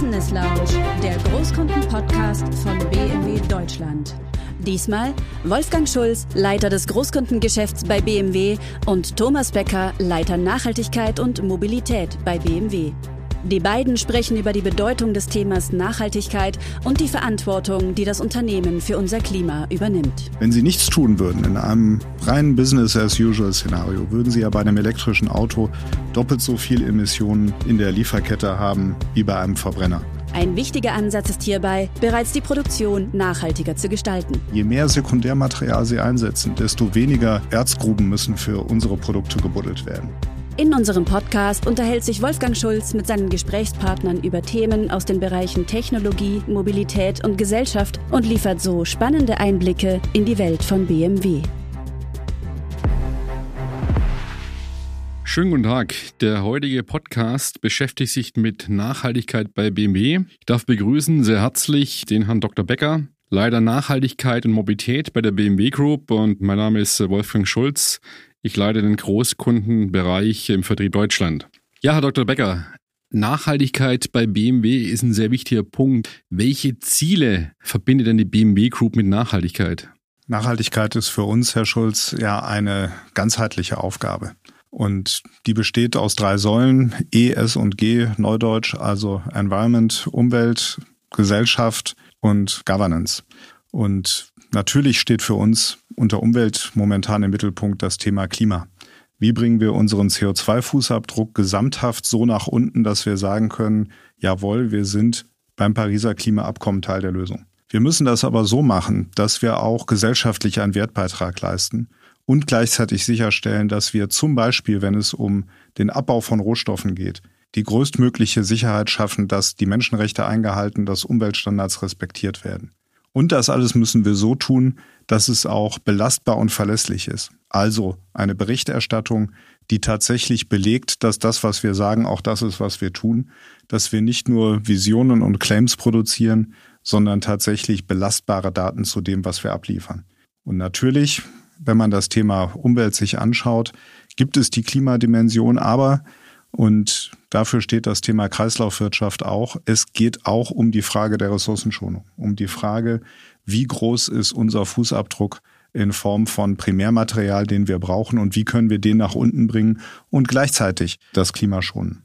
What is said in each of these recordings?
Business Lounge, der Großkunden-Podcast von BMW Deutschland. Diesmal Wolfgang Schulz, Leiter des Großkundengeschäfts bei BMW und Thomas Becker, Leiter Nachhaltigkeit und Mobilität bei BMW. Die beiden sprechen über die Bedeutung des Themas Nachhaltigkeit und die Verantwortung, die das Unternehmen für unser Klima übernimmt. Wenn Sie nichts tun würden in einem reinen Business-as-usual-Szenario, würden Sie ja bei einem elektrischen Auto doppelt so viel Emissionen in der Lieferkette haben wie bei einem Verbrenner. Ein wichtiger Ansatz ist hierbei, bereits die Produktion nachhaltiger zu gestalten. Je mehr Sekundärmaterial Sie einsetzen, desto weniger Erzgruben müssen für unsere Produkte gebuddelt werden. In unserem Podcast unterhält sich Wolfgang Schulz mit seinen Gesprächspartnern über Themen aus den Bereichen Technologie, Mobilität und Gesellschaft und liefert so spannende Einblicke in die Welt von BMW. Schönen guten Tag. Der heutige Podcast beschäftigt sich mit Nachhaltigkeit bei BMW. Ich darf begrüßen sehr herzlich den Herrn Dr. Becker, Leiter Nachhaltigkeit und Mobilität bei der BMW Group und mein Name ist Wolfgang Schulz. Ich leite den Großkundenbereich im Vertrieb Deutschland. Ja, Herr Dr. Becker, Nachhaltigkeit bei BMW ist ein sehr wichtiger Punkt. Welche Ziele verbindet denn die BMW Group mit Nachhaltigkeit? Nachhaltigkeit ist für uns, Herr Schulz, ja eine ganzheitliche Aufgabe. Und die besteht aus drei Säulen, E, S und G, Neudeutsch, also Environment, Umwelt, Gesellschaft und Governance. Und natürlich steht für uns unter Umwelt momentan im Mittelpunkt das Thema Klima. Wie bringen wir unseren CO2-Fußabdruck gesamthaft so nach unten, dass wir sagen können, jawohl, wir sind beim Pariser Klimaabkommen Teil der Lösung. Wir müssen das aber so machen, dass wir auch gesellschaftlich einen Wertbeitrag leisten und gleichzeitig sicherstellen, dass wir zum Beispiel, wenn es um den Abbau von Rohstoffen geht, die größtmögliche Sicherheit schaffen, dass die Menschenrechte eingehalten, dass Umweltstandards respektiert werden. Und das alles müssen wir so tun, dass es auch belastbar und verlässlich ist. Also eine Berichterstattung, die tatsächlich belegt, dass das, was wir sagen, auch das ist, was wir tun, dass wir nicht nur Visionen und Claims produzieren, sondern tatsächlich belastbare Daten zu dem, was wir abliefern. Und natürlich, wenn man das Thema Umwelt sich anschaut, gibt es die Klimadimension, aber und dafür steht das Thema Kreislaufwirtschaft auch. Es geht auch um die Frage der Ressourcenschonung, um die Frage, wie groß ist unser Fußabdruck in Form von Primärmaterial, den wir brauchen und wie können wir den nach unten bringen und gleichzeitig das Klima schonen.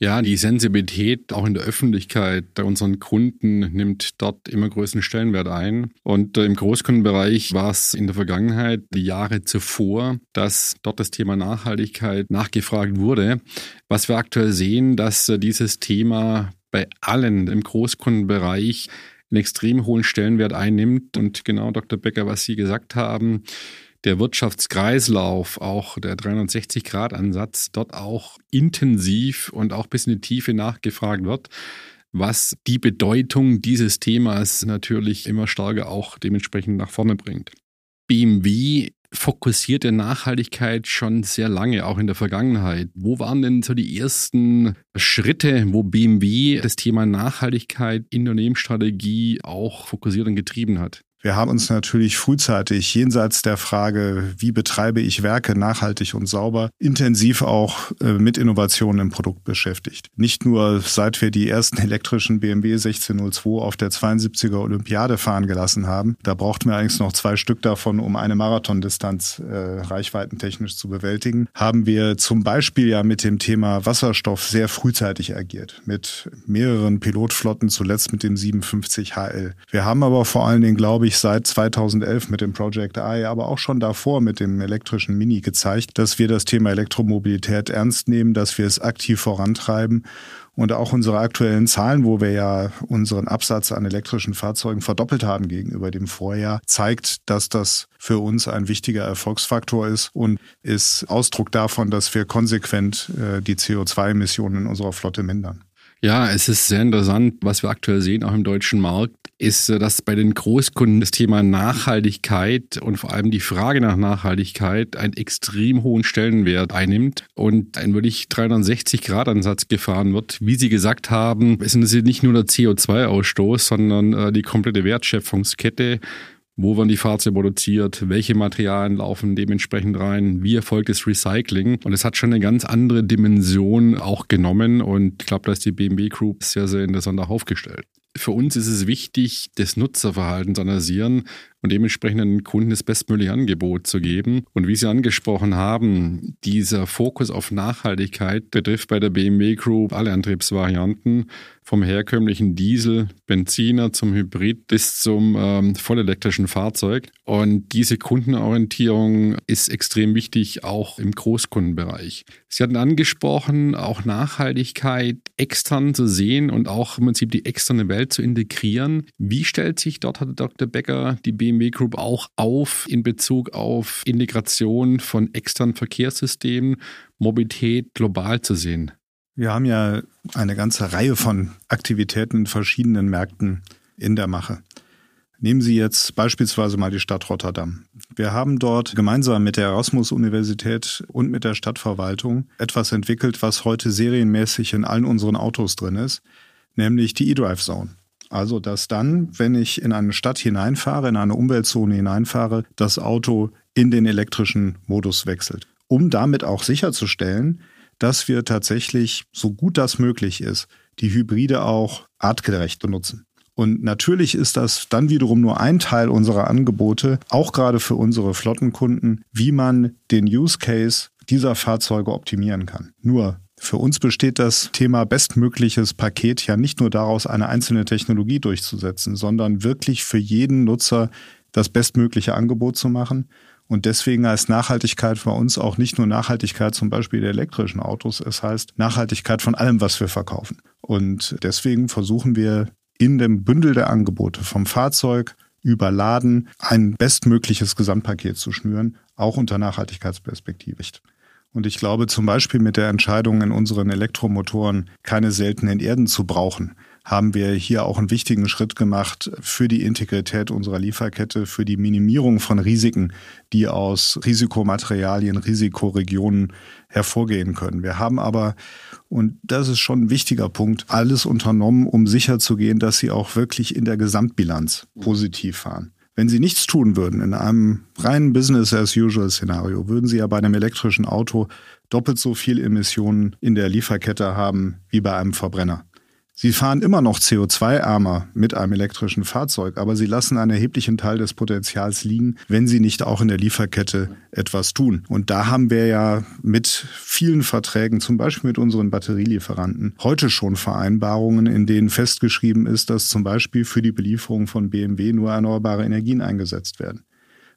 Ja, die Sensibilität auch in der Öffentlichkeit bei unseren Kunden nimmt dort immer größeren Stellenwert ein. Und äh, im Großkundenbereich war es in der Vergangenheit, die Jahre zuvor, dass dort das Thema Nachhaltigkeit nachgefragt wurde. Was wir aktuell sehen, dass äh, dieses Thema bei allen im Großkundenbereich einen extrem hohen Stellenwert einnimmt. Und genau, Dr. Becker, was Sie gesagt haben, der Wirtschaftskreislauf, auch der 360-Grad-Ansatz, dort auch intensiv und auch bis in die Tiefe nachgefragt wird, was die Bedeutung dieses Themas natürlich immer stärker auch dementsprechend nach vorne bringt. BMW fokussierte Nachhaltigkeit schon sehr lange, auch in der Vergangenheit. Wo waren denn so die ersten Schritte, wo BMW das Thema Nachhaltigkeit in der Unternehmensstrategie auch fokussiert und getrieben hat? Wir haben uns natürlich frühzeitig jenseits der Frage, wie betreibe ich Werke nachhaltig und sauber, intensiv auch äh, mit Innovationen im Produkt beschäftigt. Nicht nur seit wir die ersten elektrischen BMW 1602 auf der 72er Olympiade fahren gelassen haben, da brauchten wir eigentlich noch zwei Stück davon, um eine Marathondistanz äh, reichweitentechnisch zu bewältigen, haben wir zum Beispiel ja mit dem Thema Wasserstoff sehr frühzeitig agiert, mit mehreren Pilotflotten, zuletzt mit dem 57 HL. Wir haben aber vor allen Dingen, glaube ich, ich, seit 2011 mit dem Project I, aber auch schon davor mit dem elektrischen Mini gezeigt, dass wir das Thema Elektromobilität ernst nehmen, dass wir es aktiv vorantreiben und auch unsere aktuellen Zahlen, wo wir ja unseren Absatz an elektrischen Fahrzeugen verdoppelt haben gegenüber dem Vorjahr, zeigt, dass das für uns ein wichtiger Erfolgsfaktor ist und ist Ausdruck davon, dass wir konsequent äh, die CO2-Emissionen in unserer Flotte mindern. Ja, es ist sehr interessant, was wir aktuell sehen, auch im deutschen Markt, ist, äh, dass bei den Großkunden das Thema Nachhaltigkeit und vor allem die Frage nach Nachhaltigkeit einen extrem hohen Stellenwert einnimmt und ein wirklich 360-Grad-Ansatz gefahren wird. Wie Sie gesagt haben, ist es nicht nur der CO2-Ausstoß, sondern äh, die komplette Wertschöpfungskette wo werden die Fahrzeuge produziert, welche Materialien laufen dementsprechend rein, wie erfolgt das Recycling. Und es hat schon eine ganz andere Dimension auch genommen und ich glaube, da ist die BMW Group sehr, sehr interessant aufgestellt. Für uns ist es wichtig, das Nutzerverhalten zu analysieren und dementsprechend den Kunden das bestmögliche Angebot zu geben. Und wie Sie angesprochen haben, dieser Fokus auf Nachhaltigkeit betrifft bei der BMW Group alle Antriebsvarianten vom herkömmlichen Diesel, Benziner zum Hybrid bis zum ähm, vollelektrischen Fahrzeug. Und diese Kundenorientierung ist extrem wichtig, auch im Großkundenbereich. Sie hatten angesprochen, auch Nachhaltigkeit extern zu sehen und auch im Prinzip die externe Welt zu integrieren. Wie stellt sich dort, Herr Dr. Becker, die BMW Group auch auf in Bezug auf Integration von externen Verkehrssystemen, Mobilität global zu sehen? Wir haben ja eine ganze Reihe von Aktivitäten in verschiedenen Märkten in der Mache. Nehmen Sie jetzt beispielsweise mal die Stadt Rotterdam. Wir haben dort gemeinsam mit der Erasmus-Universität und mit der Stadtverwaltung etwas entwickelt, was heute serienmäßig in allen unseren Autos drin ist, nämlich die E-Drive Zone. Also, dass dann, wenn ich in eine Stadt hineinfahre, in eine Umweltzone hineinfahre, das Auto in den elektrischen Modus wechselt. Um damit auch sicherzustellen, dass wir tatsächlich, so gut das möglich ist, die Hybride auch artgerecht benutzen. Und natürlich ist das dann wiederum nur ein Teil unserer Angebote, auch gerade für unsere Flottenkunden, wie man den Use Case dieser Fahrzeuge optimieren kann. Nur für uns besteht das Thema bestmögliches Paket ja nicht nur daraus, eine einzelne Technologie durchzusetzen, sondern wirklich für jeden Nutzer das bestmögliche Angebot zu machen und deswegen heißt Nachhaltigkeit bei uns auch nicht nur Nachhaltigkeit zum Beispiel der elektrischen Autos, es heißt Nachhaltigkeit von allem, was wir verkaufen. Und deswegen versuchen wir in dem Bündel der Angebote vom Fahrzeug über Laden ein bestmögliches Gesamtpaket zu schnüren, auch unter Nachhaltigkeitsperspektive. Und ich glaube zum Beispiel mit der Entscheidung in unseren Elektromotoren keine seltenen Erden zu brauchen, haben wir hier auch einen wichtigen Schritt gemacht für die Integrität unserer Lieferkette, für die Minimierung von Risiken, die aus Risikomaterialien, Risikoregionen hervorgehen können. Wir haben aber, und das ist schon ein wichtiger Punkt, alles unternommen, um sicherzugehen, dass sie auch wirklich in der Gesamtbilanz positiv fahren. Wenn Sie nichts tun würden in einem reinen Business-as-usual-Szenario, würden Sie ja bei einem elektrischen Auto doppelt so viel Emissionen in der Lieferkette haben wie bei einem Verbrenner. Sie fahren immer noch CO2-ärmer mit einem elektrischen Fahrzeug, aber sie lassen einen erheblichen Teil des Potenzials liegen, wenn sie nicht auch in der Lieferkette etwas tun. Und da haben wir ja mit vielen Verträgen, zum Beispiel mit unseren Batterielieferanten, heute schon Vereinbarungen, in denen festgeschrieben ist, dass zum Beispiel für die Belieferung von BMW nur erneuerbare Energien eingesetzt werden,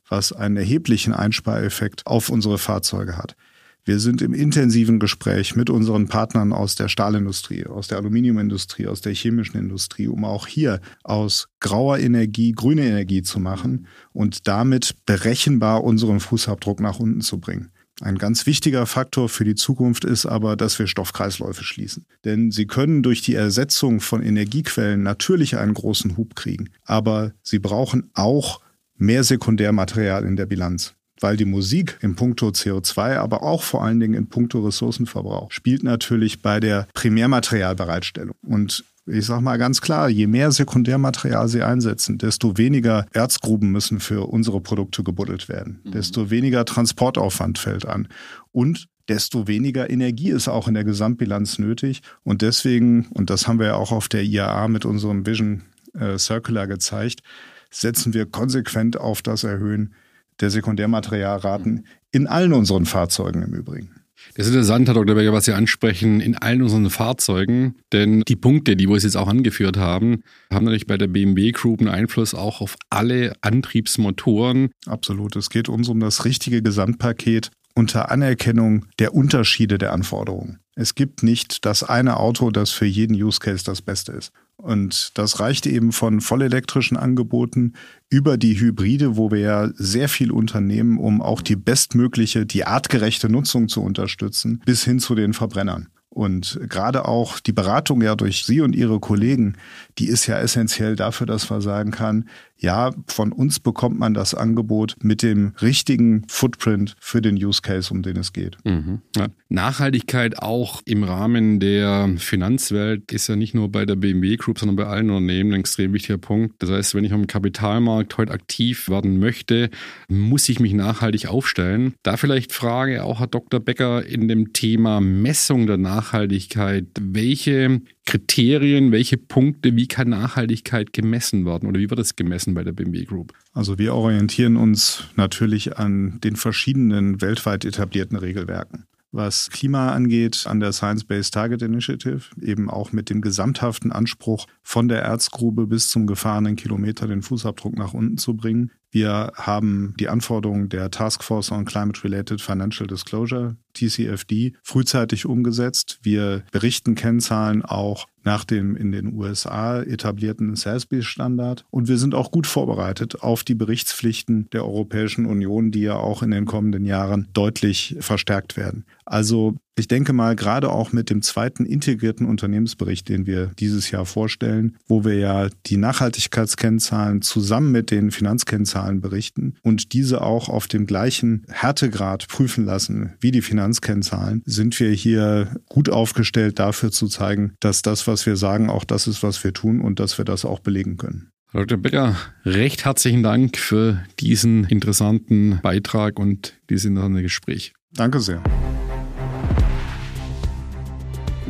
was einen erheblichen Einspareffekt auf unsere Fahrzeuge hat. Wir sind im intensiven Gespräch mit unseren Partnern aus der Stahlindustrie, aus der Aluminiumindustrie, aus der chemischen Industrie, um auch hier aus grauer Energie grüne Energie zu machen und damit berechenbar unseren Fußabdruck nach unten zu bringen. Ein ganz wichtiger Faktor für die Zukunft ist aber, dass wir Stoffkreisläufe schließen. Denn sie können durch die Ersetzung von Energiequellen natürlich einen großen Hub kriegen, aber sie brauchen auch mehr Sekundärmaterial in der Bilanz weil die Musik in puncto CO2, aber auch vor allen Dingen in puncto Ressourcenverbrauch spielt natürlich bei der Primärmaterialbereitstellung. Und ich sage mal ganz klar, je mehr Sekundärmaterial sie einsetzen, desto weniger Erzgruben müssen für unsere Produkte gebuddelt werden, mhm. desto weniger Transportaufwand fällt an und desto weniger Energie ist auch in der Gesamtbilanz nötig. Und deswegen, und das haben wir ja auch auf der IAA mit unserem Vision äh, Circular gezeigt, setzen wir konsequent auf das Erhöhen der Sekundärmaterialraten in allen unseren Fahrzeugen im Übrigen. Das ist interessant, Herr Dr. Berger, was Sie ansprechen, in allen unseren Fahrzeugen. Denn die Punkte, die wir jetzt auch angeführt haben, haben natürlich bei der BMW Group einen Einfluss auch auf alle Antriebsmotoren. Absolut. Es geht uns um das richtige Gesamtpaket unter Anerkennung der Unterschiede der Anforderungen. Es gibt nicht das eine Auto, das für jeden Use Case das Beste ist. Und das reicht eben von vollelektrischen Angeboten über die Hybride, wo wir ja sehr viel unternehmen, um auch die bestmögliche, die artgerechte Nutzung zu unterstützen, bis hin zu den Verbrennern. Und gerade auch die Beratung ja durch Sie und Ihre Kollegen, die ist ja essentiell dafür, dass man sagen kann, ja, von uns bekommt man das Angebot mit dem richtigen Footprint für den Use Case, um den es geht. Mhm. Ja. Nachhaltigkeit auch im Rahmen der Finanzwelt ist ja nicht nur bei der BMW Group, sondern bei allen Unternehmen ein extrem wichtiger Punkt. Das heißt, wenn ich am Kapitalmarkt heute aktiv werden möchte, muss ich mich nachhaltig aufstellen. Da vielleicht Frage auch Herr Dr. Becker in dem Thema Messung der Nachhaltigkeit. Welche Kriterien, welche Punkte, wie kann Nachhaltigkeit gemessen werden oder wie wird das gemessen bei der BMW Group? Also wir orientieren uns natürlich an den verschiedenen weltweit etablierten Regelwerken was Klima angeht, an der Science-Based Target Initiative, eben auch mit dem gesamthaften Anspruch, von der Erzgrube bis zum gefahrenen Kilometer den Fußabdruck nach unten zu bringen. Wir haben die Anforderungen der Task Force on Climate-Related Financial Disclosure, TCFD, frühzeitig umgesetzt. Wir berichten Kennzahlen auch nach dem in den USA etablierten SASB-Standard. Und wir sind auch gut vorbereitet auf die Berichtspflichten der Europäischen Union, die ja auch in den kommenden Jahren deutlich verstärkt werden. Also ich denke mal, gerade auch mit dem zweiten integrierten Unternehmensbericht, den wir dieses Jahr vorstellen, wo wir ja die Nachhaltigkeitskennzahlen zusammen mit den Finanzkennzahlen berichten und diese auch auf dem gleichen Härtegrad prüfen lassen wie die Finanzkennzahlen, sind wir hier gut aufgestellt dafür zu zeigen, dass das, was wir sagen, auch das ist, was wir tun und dass wir das auch belegen können. Herr Dr. Becker, recht herzlichen Dank für diesen interessanten Beitrag und dieses interessante Gespräch. Danke sehr.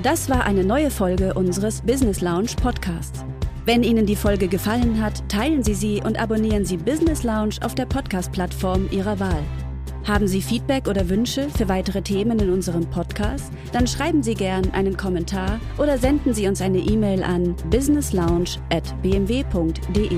Das war eine neue Folge unseres Business Lounge Podcasts. Wenn Ihnen die Folge gefallen hat, teilen Sie sie und abonnieren Sie Business Lounge auf der Podcast-Plattform Ihrer Wahl. Haben Sie Feedback oder Wünsche für weitere Themen in unserem Podcast? Dann schreiben Sie gern einen Kommentar oder senden Sie uns eine E-Mail an businesslounge@bmw.de.